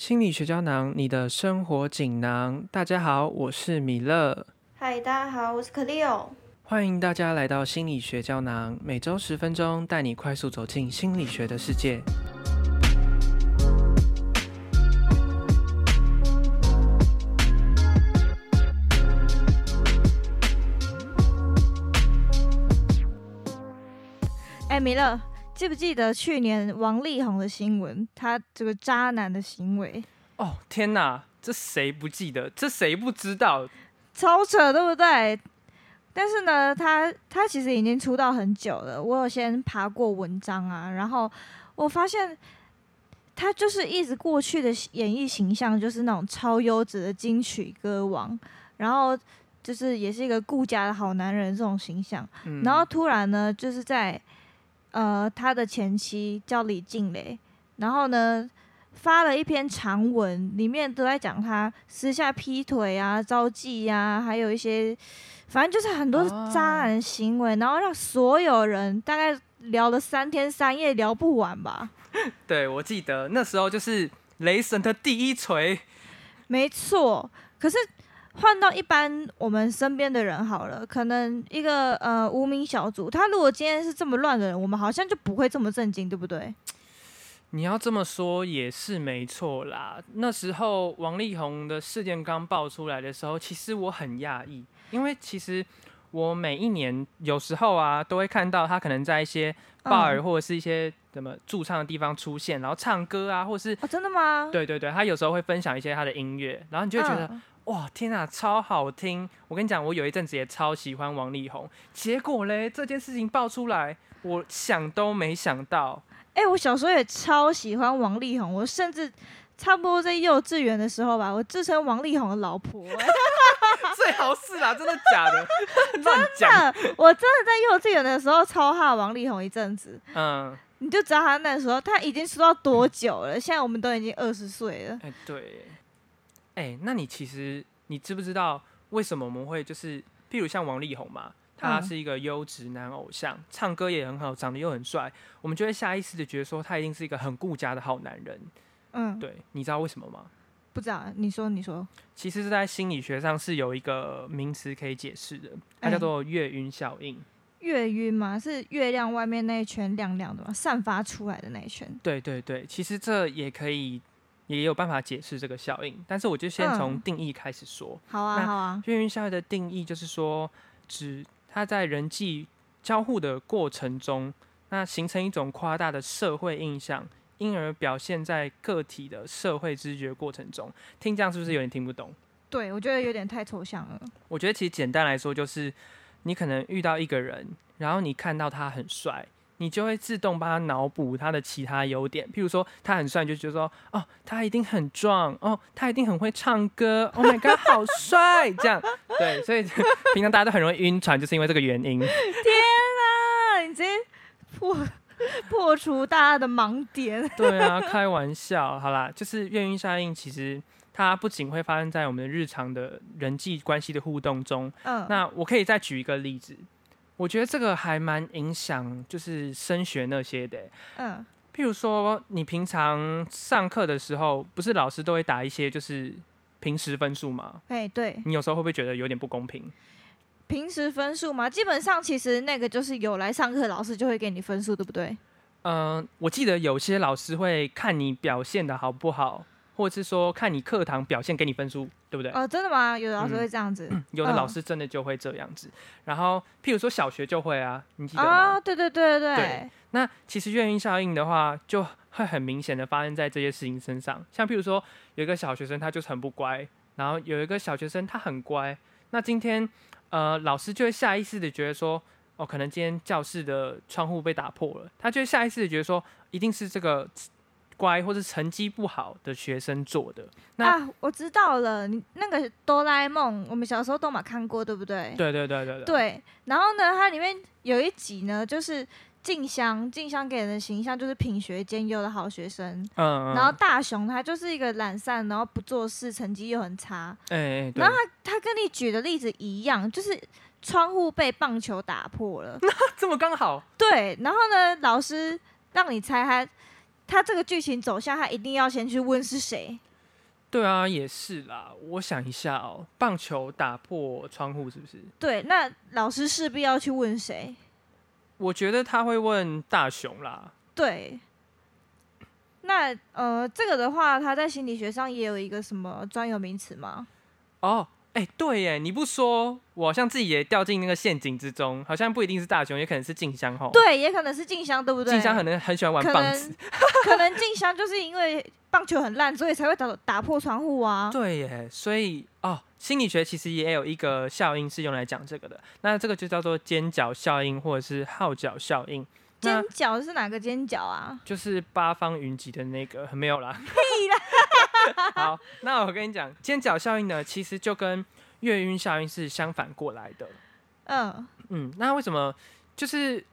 心理学胶囊，你的生活锦囊。大家好，我是米勒，嗨，大家好，我是 Cleo。欢迎大家来到心理学胶囊，每周十分钟，带你快速走进心理学的世界。哎，米勒，记不记得去年王力宏的新闻？他这个渣男的行为，哦，天哪，这谁不记得？这谁不知道？超扯，对不对？但是呢，他他其实已经出道很久了。我有先爬过文章啊，然后我发现他就是一直过去的演艺形象就是那种超优质的金曲歌王，然后就是也是一个顾家的好男人这种形象。嗯然后突然呢，就是在呃他的前妻叫李静蕾，然后呢发了一篇长文，里面都在讲他私下劈腿啊、招妓呀、还有一些反正就是很多哦。渣男行为，然后让所有人大概聊了三天三夜聊不完吧。对我记得那时候就是雷神的第一锤，没错，可是换到一般我们身边的人好了，可能一个呃无名小卒，他如果今天是这么乱的人，我们好像就不会这么震惊，对不对？你要这么说也是没错啦。那时候王力宏的事件刚爆出来的时候，其实我很讶异，因为其实我每一年有时候啊，都会看到他可能在一些 bar 嗯或者是一些什么驻唱的地方出现，然后唱歌啊，或是哦，真的吗？对对对，他有时候会分享一些他的音乐，然后你就会觉得、嗯哇，天啊，超好听！我跟你讲，我有一阵子也超喜欢王力宏，结果嘞，这件事情爆出来，我想都没想到。哎、我小时候也超喜欢王力宏，我甚至差不多在幼稚园的时候吧，我自称王力宏的老婆、哎 最好是啦，真的假的？乱讲。真的，我真的在幼稚园的时候超哈王力宏一阵子，嗯，你就知道他那时候他已经出道多久了。现在我们都已经二十岁了。哎、对，哎、那你其实你知不知道为什么我们会就是，譬如像王力宏嘛，他嗯是一个优质男偶像，唱歌也很好，长得又很帅，我们就会下意识的觉得说他一定是一个很顾家的好男人。嗯，对，你知道为什么吗？不知道，你说你说，其实是在心理学上是有一个名词可以解释的，它叫哎做月晕效应。月晕吗？是月亮外面那一圈亮亮的吗？散发出来的那一圈？对对对，其实这也可以，也有办法解释这个效应。但是我就先从嗯定义开始说。好啊，那好啊，月晕效应的定义就是说，指它在人际交互的过程中，那形成一种夸大的社会印象，因而表现在个体的社会知觉过程中。听这样是不是有点听不懂？对我觉得有点太抽象了。我觉得其实简单来说，就是你可能遇到一个人，然后你看到他很帅，你就会自动帮他脑补他的其他优点。譬如说他很帅，你就觉得说哦，他一定很壮，哦，他一定很会唱歌，Oh my god，好帅！这样对，所以平常大家都很容易晕船，就是因为这个原因。天啊，你直接破破除大家的盲点。对啊，开玩笑，好啦，就是月晕效应，其实它不仅会发生在我们的日常的人际关系的互动中，嗯，那我可以再举一个例子，我觉得这个还蛮影响就是升学那些的欸。嗯，譬如说，你平常上课的时候，不是老师都会打一些就是平时分数吗？哎，对，你有时候会不会觉得有点不公平？平时分数嘛，基本上其实那个就是有来上课，老师就会给你分数，对不对？嗯、我记得有些老师会看你表现的好不好，或者是说看你课堂表现给你分数，对不对？哦，真的吗？有的老师嗯会这样子。有的老嗯师真的就会这样子。然后，譬如说小学就会啊，你记得吗？啊，对对对对对那其实月晕效应的话，就会很明显的发生在这些事情身上。像譬如说，有一个小学生他就是很不乖，然后有一个小学生他很乖，那今天呃老师就会下意识的觉得说，哦，可能今天教室的窗户被打破了，他就会下意识的觉得说，一定是这个乖或是成绩不好的学生做的。那啊，我知道了，你那个哆啦 A 梦，我们小时候都嘛看过，对不对？对对对对对，对，然后呢，它里面有一集呢，就是静香，静香给人的形象就是品学兼优的好学生。嗯，嗯然后大雄他就是一个懒散，然后不做事，成绩又很差。哎然后他跟你举的例子一样，就是窗户被棒球打破了。这么刚好，对，然后呢，老师让你猜他他这个剧情走向，他一定要先去问是谁。对啊，也是啦。我想一下哦，棒球打破窗户是不是？对，那老师势必要去问谁？我觉得他会问大雄啦。对，那呃，这个的话，他在心理学上也有一个什么专有名词吗？哦，哎，对耶，你不说，我好像自己也掉进那个陷阱之中，好像不一定是大雄，也可能是静香吼。对，也可能是静香，对不对？静香可能很喜欢玩棒子。可能静香就是因为棒球很烂，所以才会打打破窗户啊。对耶，所以哦，心理学其实也有一个效应是用来讲这个的，那这个就叫做尖角效应或者是号角效应。尖角是哪个尖角啊？就是八方云集的那个，没有啦。好，那我跟你讲，尖角效应呢，其实就跟月晕效应是相反过来的。嗯嗯，那为什么？就是，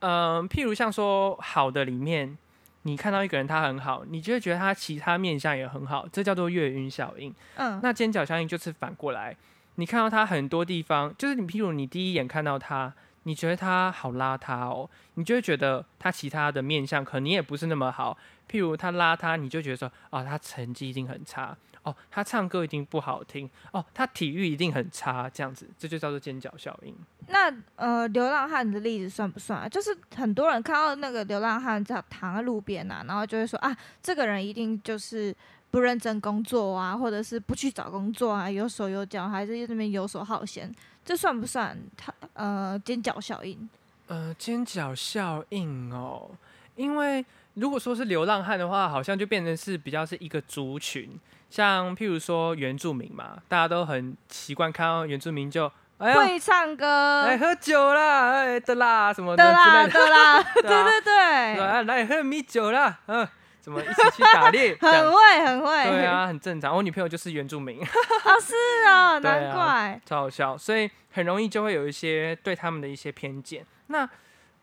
嗯、譬如像说好的里面，你看到一个人他很好，你就会觉得他其他面相也很好，这叫做月晕效应。嗯，那尖角效应就是反过来，你看到他很多地方，就是你譬如你第一眼看到他，你觉得他好邋遢哦，你就会觉得他其他的面相可能你也不是那么好。譬如他邋遢，你就觉得说，哦，他成绩一定很差，哦，他唱歌一定不好听，哦，他体育一定很差，这样子，这就叫做尖角效应。那呃，流浪汉的例子算不算啊？就是很多人看到那个流浪汉在躺在路边啊，然后就会说啊，这个人一定就是不认真工作啊，或者是不去找工作啊，有手有脚，还是在那边游手好闲，这算不算他呃尖角效应？呃，尖角效应哦，因为如果说是流浪汉的话，好像就变成是比较是一个族群，像譬如说原住民嘛，大家都很习惯看到原住民就哎，会唱歌来喝酒啦，哎的啦什么的啦的，的啦，对啊对对来喝米酒啦，嗯，怎么一起去打猎？很样会很会，对啊，很正常。我女朋友就是原住民，哦是啊，难怪，超好笑，所以很容易就会有一些对他们的一些偏见。那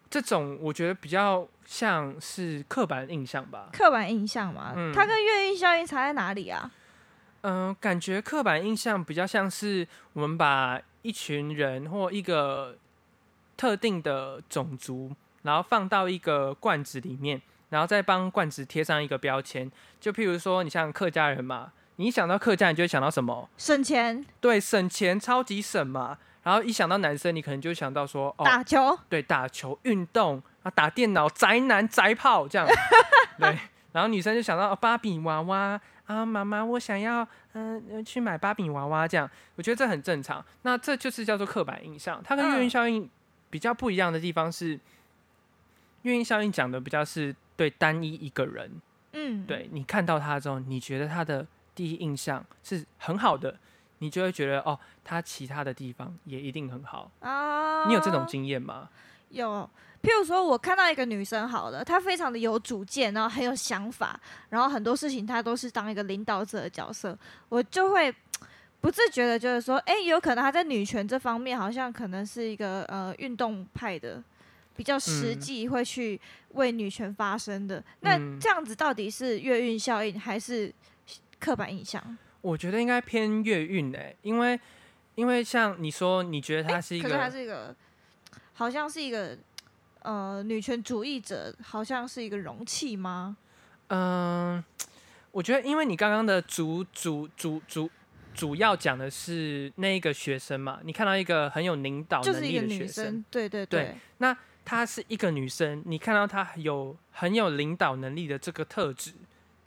这种我觉得比较像是刻板印象吧。刻板印象嘛，嗯它跟月晕效应差在哪里啊？嗯、感觉刻板印象比较像是我们把一群人或一个特定的种族，然后放到一个罐子里面，然后再帮罐子贴上一个标签。就譬如说，你像客家人嘛，你一想到客家，你就会想到什么？省钱对，省钱，超级省嘛。然后一想到男生，你可能就想到说，哦，打球，对，打球、运动啊，打电脑、宅男、宅炮这样。对，然后女生就想到、哦芭比娃娃啊，妈妈，我想要嗯、呃去买芭比娃娃这样。我觉得这很正常。那这就是叫做刻板印象。它跟月晕嗯效应比较不一样的地方是，月晕效应讲的比较是对单一一个人，嗯，对你看到他之后，你觉得他的第一印象是很好的，你就会觉得哦，他其他的地方也一定很好。啊，你有这种经验吗？有，譬如说，我看到一个女生，好了，她非常的有主见，然后很有想法，然后很多事情她都是当一个领导者的角色，我就会不自觉的就是说，哎、有可能她在女权这方面好像可能是一个呃运动派的，比较实嗯际会去为女权发声的。那嗯这样子到底是月运效应还是刻板印象？我觉得应该偏月运诶，因为因为像你说，你觉得他是一个，可是她是一个，好像是一个。呃，女权主义者好像是一个容器吗？嗯、我觉得因为你刚刚的主主主主主要讲的是那一个学生嘛，你看到一个很有领导能力的学女生对，，对对对她是一个女生，你看到她有很有领导能力的这个特质，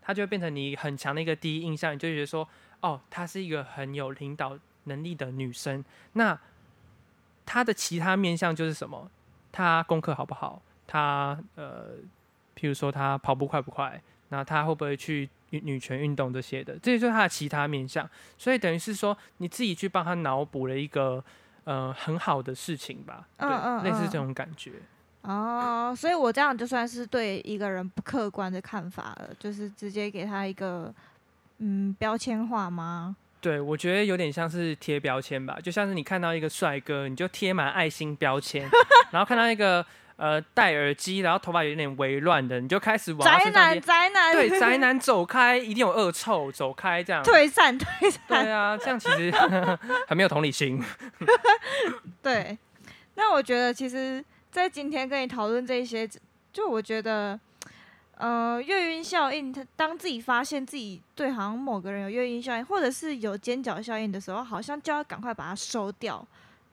她就会变成你很强的一个第一印象，你就觉得说，哦，她是一个很有领导能力的女生。那她的其他面向就是什么？她功课好不好？她呃，譬如说她跑步快不快？那她会不会去女女权运动这些的？这就是她的其他面向。所以等于是说，你自己去帮她脑补了一个呃很好的事情吧，对，嗯嗯嗯类似这种感觉。哦，所以我这样就算是对一个人不客观的看法了，就是直接给他一个嗯标签化吗？对，我觉得有点像是贴标签吧，就像是你看到一个帅哥，你就贴满爱心标签，然后看到一个呃戴耳机，然后头发有点微乱的，你就开始往宅男。宅男，对，宅男走开，一定有恶臭，走开这样。退散，退散，对啊，这样其实 很没有同理心。对。那我觉得其实，在今天跟你讨论这一些，就我觉得，呃，月晕效应，他当自己发现自己对好像某个人有月晕效应，或者是有尖角效应的时候，好像就要赶快把它收掉，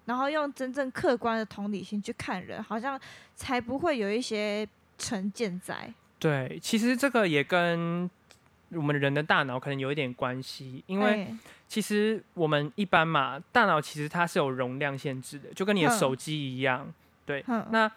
然后用真正客观的同理心去看人，好像才不会有一些成见在。对，其实这个也跟我们人的大脑可能有一点关系，因为哎其实我们一般嘛，大脑其实它是有容量限制的，就跟你的嗯手机一样。对，哼那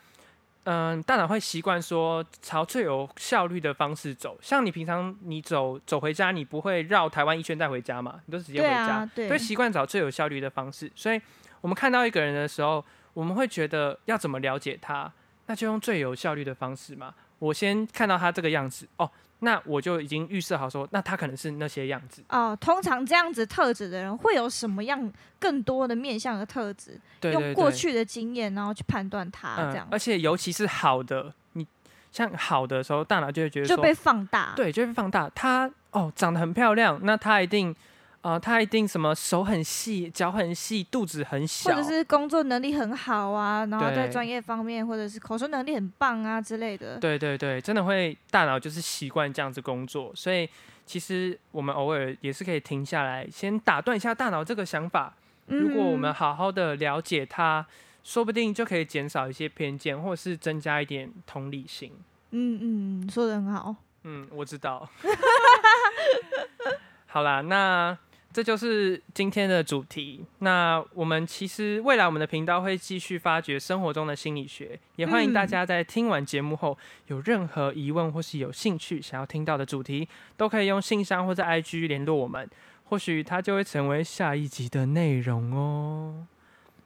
嗯、大脑会习惯说朝最有效率的方式走。像你平常你走走回家，你不会绕台湾一圈再回家嘛，你都直接回对家，啊，对，会习惯找最有效率的方式。所以我们看到一个人的时候，我们会觉得要怎么了解他，那就用最有效率的方式嘛。我先看到他这个样子，哦，那我就已经预设好说，那他可能是那些样子。哦，通常这样子特质的人会有什么样更多的面向的特质？对对对，用过去的经验，然后去判断他，这样、而且尤其是好的，你像好的时候，大脑就会觉得说，就被放大。，对，就被放大。他哦，长得很漂亮，那他一定，呃，他一定什么手很细，脚很细，肚子很小，或者是工作能力很好啊，然后在对专业方面，或者是口说能力很棒啊之类的。对对对，真的会大脑就是习惯这样子工作，所以其实我们偶尔也是可以停下来，先打断一下大脑这个想法。如果我们嗯好好的了解它，说不定就可以减少一些偏见，或者是增加一点同理心。嗯嗯，说的很好。嗯，我知道。好啦，那这就是今天的主题。那我们其实未来我们的频道会继续发掘生活中的心理学，也欢迎大嗯家在听完节目后有任何疑问或是有兴趣想要听到的主题，都可以用信箱或者 IG 联络我们，或许它就会成为下一集的内容哦。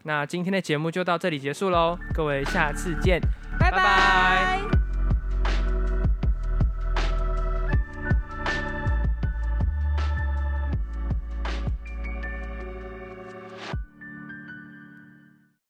那今天的节目就到这里结束喽，各位下次见。拜拜拜